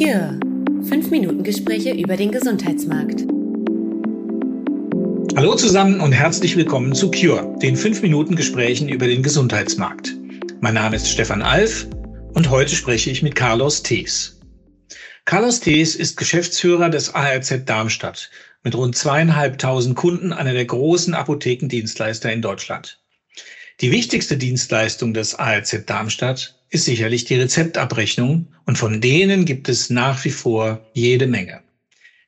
Cure. Fünf Minuten Gespräche über den Gesundheitsmarkt. Hallo zusammen und herzlich willkommen zu Cure, den fünf Minuten Gesprächen über den Gesundheitsmarkt. Mein Name ist Stefan Alf und heute spreche ich mit Carlos Thees. Carlos Thees ist Geschäftsführer des ARZ Darmstadt mit rund zweieinhalbtausend Kunden, einer der großen Apothekendienstleister in Deutschland. Die wichtigste Dienstleistung des ARZ Darmstadt ist sicherlich die Rezeptabrechnung und von denen gibt es nach wie vor jede Menge.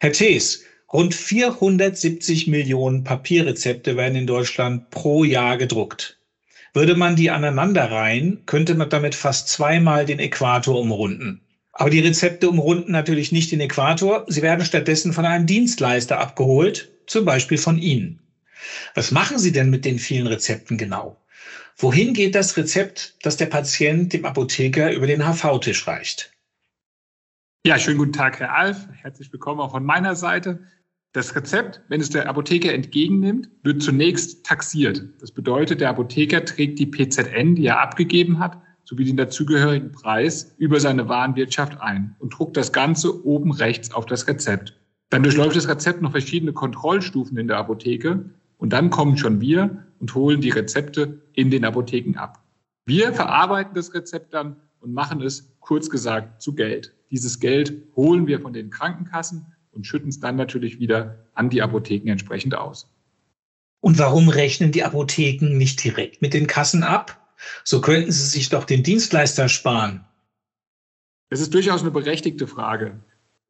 Herr Thees, rund 470 Millionen Papierrezepte werden in Deutschland pro Jahr gedruckt. Würde man die aneinanderreihen, könnte man damit fast zweimal den Äquator umrunden. Aber die Rezepte umrunden natürlich nicht den Äquator, sie werden stattdessen von einem Dienstleister abgeholt, zum Beispiel von Ihnen. Was machen Sie denn mit den vielen Rezepten genau? Wohin geht das Rezept, das der Patient dem Apotheker über den HV-Tisch reicht? Ja, schönen guten Tag, Herr Alf. Herzlich willkommen auch von meiner Seite. Das Rezept, wenn es der Apotheker entgegennimmt, wird zunächst taxiert. Das bedeutet, der Apotheker trägt die PZN, die er abgegeben hat, sowie den dazugehörigen Preis über seine Warenwirtschaft ein und druckt das Ganze oben rechts auf das Rezept. Dann durchläuft das Rezept noch verschiedene Kontrollstufen in der Apotheke und dann kommen schon wir und holen die Rezepte in den Apotheken ab. Wir verarbeiten das Rezept dann und machen es, kurz gesagt, zu Geld. Dieses Geld holen wir von den Krankenkassen und schütten es dann natürlich wieder an die Apotheken entsprechend aus. Und warum rechnen die Apotheken nicht direkt mit den Kassen ab? So könnten sie sich doch den Dienstleister sparen. Das ist durchaus eine berechtigte Frage.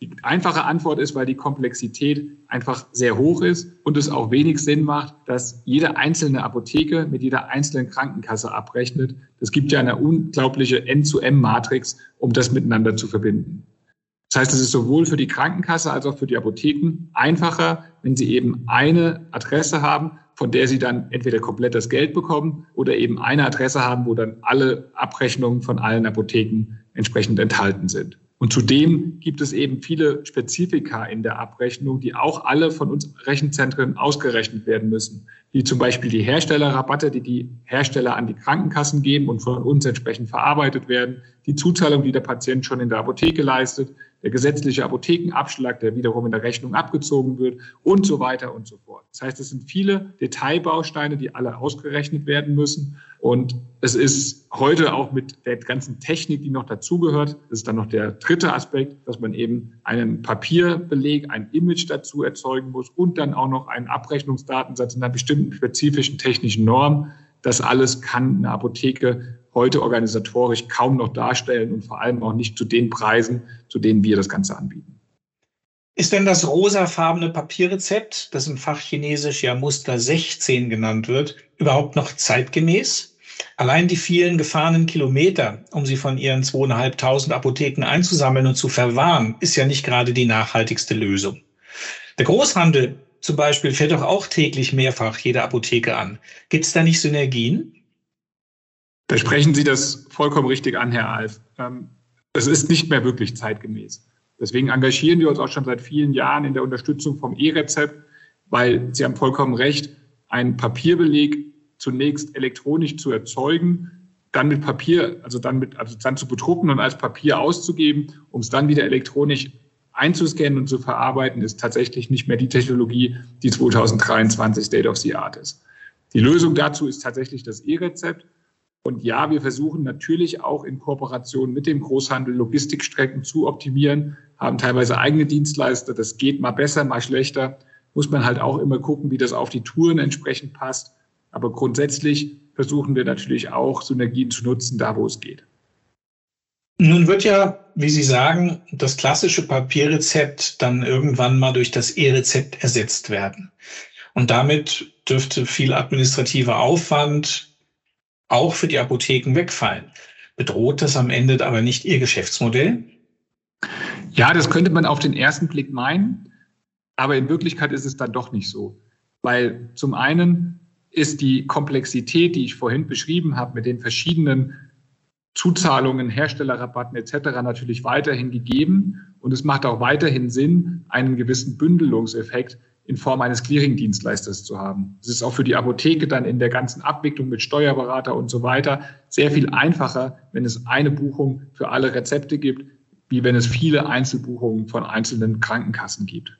Die einfache Antwort ist, weil die Komplexität einfach sehr hoch ist und es auch wenig Sinn macht, dass jede einzelne Apotheke mit jeder einzelnen Krankenkasse abrechnet. Es gibt ja eine unglaubliche N-zu-M-Matrix, um das miteinander zu verbinden. Das heißt, es ist sowohl für die Krankenkasse als auch für die Apotheken einfacher, wenn sie eben eine Adresse haben, von der sie dann entweder komplett das Geld bekommen oder eben eine Adresse haben, wo dann alle Abrechnungen von allen Apotheken entsprechend enthalten sind. Und zudem gibt es eben viele Spezifika in der Abrechnung, die auch alle von uns Rechenzentren ausgerechnet werden müssen, wie zum Beispiel die Herstellerrabatte, die die Hersteller an die Krankenkassen geben und von uns entsprechend verarbeitet werden, die Zuzahlung, die der Patient schon in der Apotheke leistet, der gesetzliche Apothekenabschlag, der wiederum in der Rechnung abgezogen wird und so weiter und so fort. Das heißt, es sind viele Detailbausteine, die alle ausgerechnet werden müssen. Und es ist heute auch mit der ganzen Technik, die noch dazugehört, das ist dann noch der dritte Aspekt, dass man eben einen Papierbeleg, ein Image dazu erzeugen muss und dann auch noch einen Abrechnungsdatensatz in einer bestimmten spezifischen technischen Norm. Das alles kann eine Apotheke heute organisatorisch kaum noch darstellen und vor allem auch nicht zu den Preisen, zu denen wir das Ganze anbieten. Ist denn das rosafarbene Papierrezept, das im Fachchinesisch ja Muster 16 genannt wird, überhaupt noch zeitgemäß? Allein die vielen gefahrenen Kilometer, um sie von ihren zweieinhalbtausend Apotheken einzusammeln und zu verwahren, ist ja nicht gerade die nachhaltigste Lösung. Der Großhandel zum Beispiel fährt doch auch täglich mehrfach jede Apotheke an. Gibt es da nicht Synergien? Da sprechen Sie das vollkommen richtig an, Herr Alf. Ähm, es ist nicht mehr wirklich zeitgemäß. Deswegen engagieren wir uns auch schon seit vielen Jahren in der Unterstützung vom E-Rezept, weil Sie haben vollkommen recht, ein Papierbeleg zunächst elektronisch zu erzeugen, dann mit Papier, also dann mit, also dann zu bedrucken und als Papier auszugeben, um es dann wieder elektronisch einzuscannen und zu verarbeiten, ist tatsächlich nicht mehr die Technologie, die 2023 State of the Art ist. Die Lösung dazu ist tatsächlich das E-Rezept. Und ja, wir versuchen natürlich auch in Kooperation mit dem Großhandel Logistikstrecken zu optimieren, haben teilweise eigene Dienstleister. Das geht mal besser, mal schlechter. Muss man halt auch immer gucken, wie das auf die Touren entsprechend passt. Aber grundsätzlich versuchen wir natürlich auch Synergien zu nutzen, da wo es geht. Nun wird ja, wie Sie sagen, das klassische Papierrezept dann irgendwann mal durch das E-Rezept ersetzt werden. Und damit dürfte viel administrativer Aufwand, auch für die Apotheken wegfallen. Bedroht das am Ende aber nicht Ihr Geschäftsmodell? Ja, das könnte man auf den ersten Blick meinen, aber in Wirklichkeit ist es dann doch nicht so. Weil zum einen ist die Komplexität, die ich vorhin beschrieben habe, mit den verschiedenen Zuzahlungen, Herstellerrabatten etc. natürlich weiterhin gegeben. Und es macht auch weiterhin Sinn, einen gewissen Bündelungseffekt in Form eines Clearing-Dienstleisters zu haben. Es ist auch für die Apotheke dann in der ganzen Abwicklung mit Steuerberater und so weiter sehr viel einfacher, wenn es eine Buchung für alle Rezepte gibt, wie wenn es viele Einzelbuchungen von einzelnen Krankenkassen gibt.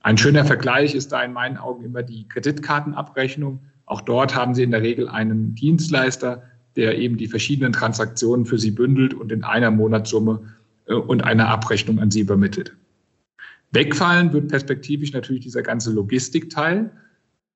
Ein schöner Vergleich ist da in meinen Augen immer die Kreditkartenabrechnung. Auch dort haben Sie in der Regel einen Dienstleister, der eben die verschiedenen Transaktionen für Sie bündelt und in einer Monatssumme äh, und einer Abrechnung an Sie übermittelt. Wegfallen wird perspektivisch natürlich dieser ganze Logistikteil,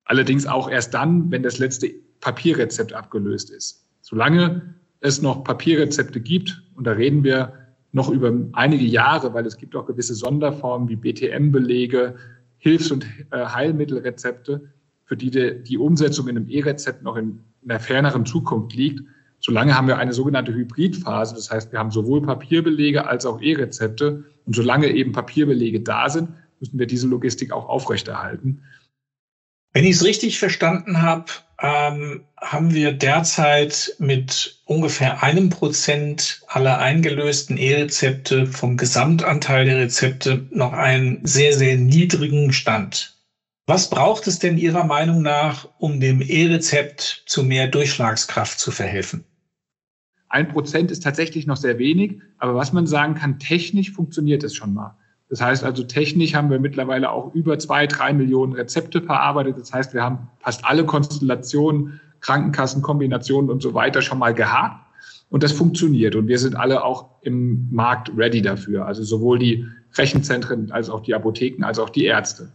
allerdings auch erst dann, wenn das letzte Papierrezept abgelöst ist. Solange es noch Papierrezepte gibt, und da reden wir noch über einige Jahre, weil es gibt auch gewisse Sonderformen wie BTM-Belege, Hilfs- und äh, Heilmittelrezepte, für die die, die Umsetzung in einem E-Rezept noch in einer ferneren Zukunft liegt. Solange haben wir eine sogenannte Hybridphase. Das heißt, wir haben sowohl Papierbelege als auch E-Rezepte. Und solange eben Papierbelege da sind, müssen wir diese Logistik auch aufrechterhalten. Wenn ich es richtig verstanden habe, ähm, haben wir derzeit mit ungefähr einem Prozent aller eingelösten E-Rezepte vom Gesamtanteil der Rezepte noch einen sehr, sehr niedrigen Stand. Was braucht es denn Ihrer Meinung nach, um dem E-Rezept zu mehr Durchschlagskraft zu verhelfen? Ein Prozent ist tatsächlich noch sehr wenig, aber was man sagen kann, technisch funktioniert es schon mal. Das heißt also, technisch haben wir mittlerweile auch über zwei, drei Millionen Rezepte verarbeitet. Das heißt, wir haben fast alle Konstellationen, Krankenkassenkombinationen und so weiter schon mal gehakt. Und das funktioniert. Und wir sind alle auch im Markt ready dafür. Also sowohl die Rechenzentren als auch die Apotheken als auch die Ärzte.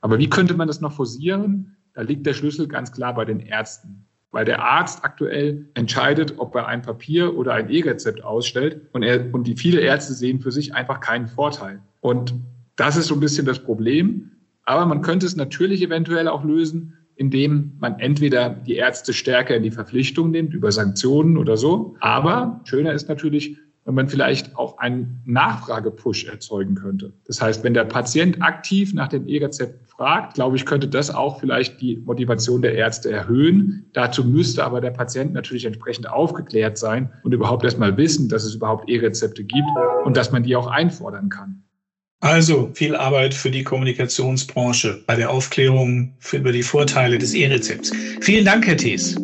Aber wie könnte man das noch forcieren? Da liegt der Schlüssel ganz klar bei den Ärzten. Weil der Arzt aktuell entscheidet, ob er ein Papier oder ein E-Rezept ausstellt. Und, er, und die viele Ärzte sehen für sich einfach keinen Vorteil. Und das ist so ein bisschen das Problem. Aber man könnte es natürlich eventuell auch lösen, indem man entweder die Ärzte stärker in die Verpflichtung nimmt über Sanktionen oder so. Aber schöner ist natürlich, wenn man vielleicht auch einen Nachfragepush erzeugen könnte. Das heißt, wenn der Patient aktiv nach den E-Rezepten fragt, glaube ich, könnte das auch vielleicht die Motivation der Ärzte erhöhen. Dazu müsste aber der Patient natürlich entsprechend aufgeklärt sein und überhaupt erst mal wissen, dass es überhaupt E-Rezepte gibt und dass man die auch einfordern kann. Also viel Arbeit für die Kommunikationsbranche bei der Aufklärung über die Vorteile des E-Rezepts. Vielen Dank, Herr Thies.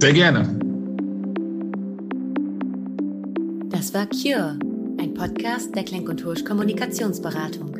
Sehr gerne. Das war Cure, ein Podcast der Klenk und Hursch Kommunikationsberatung.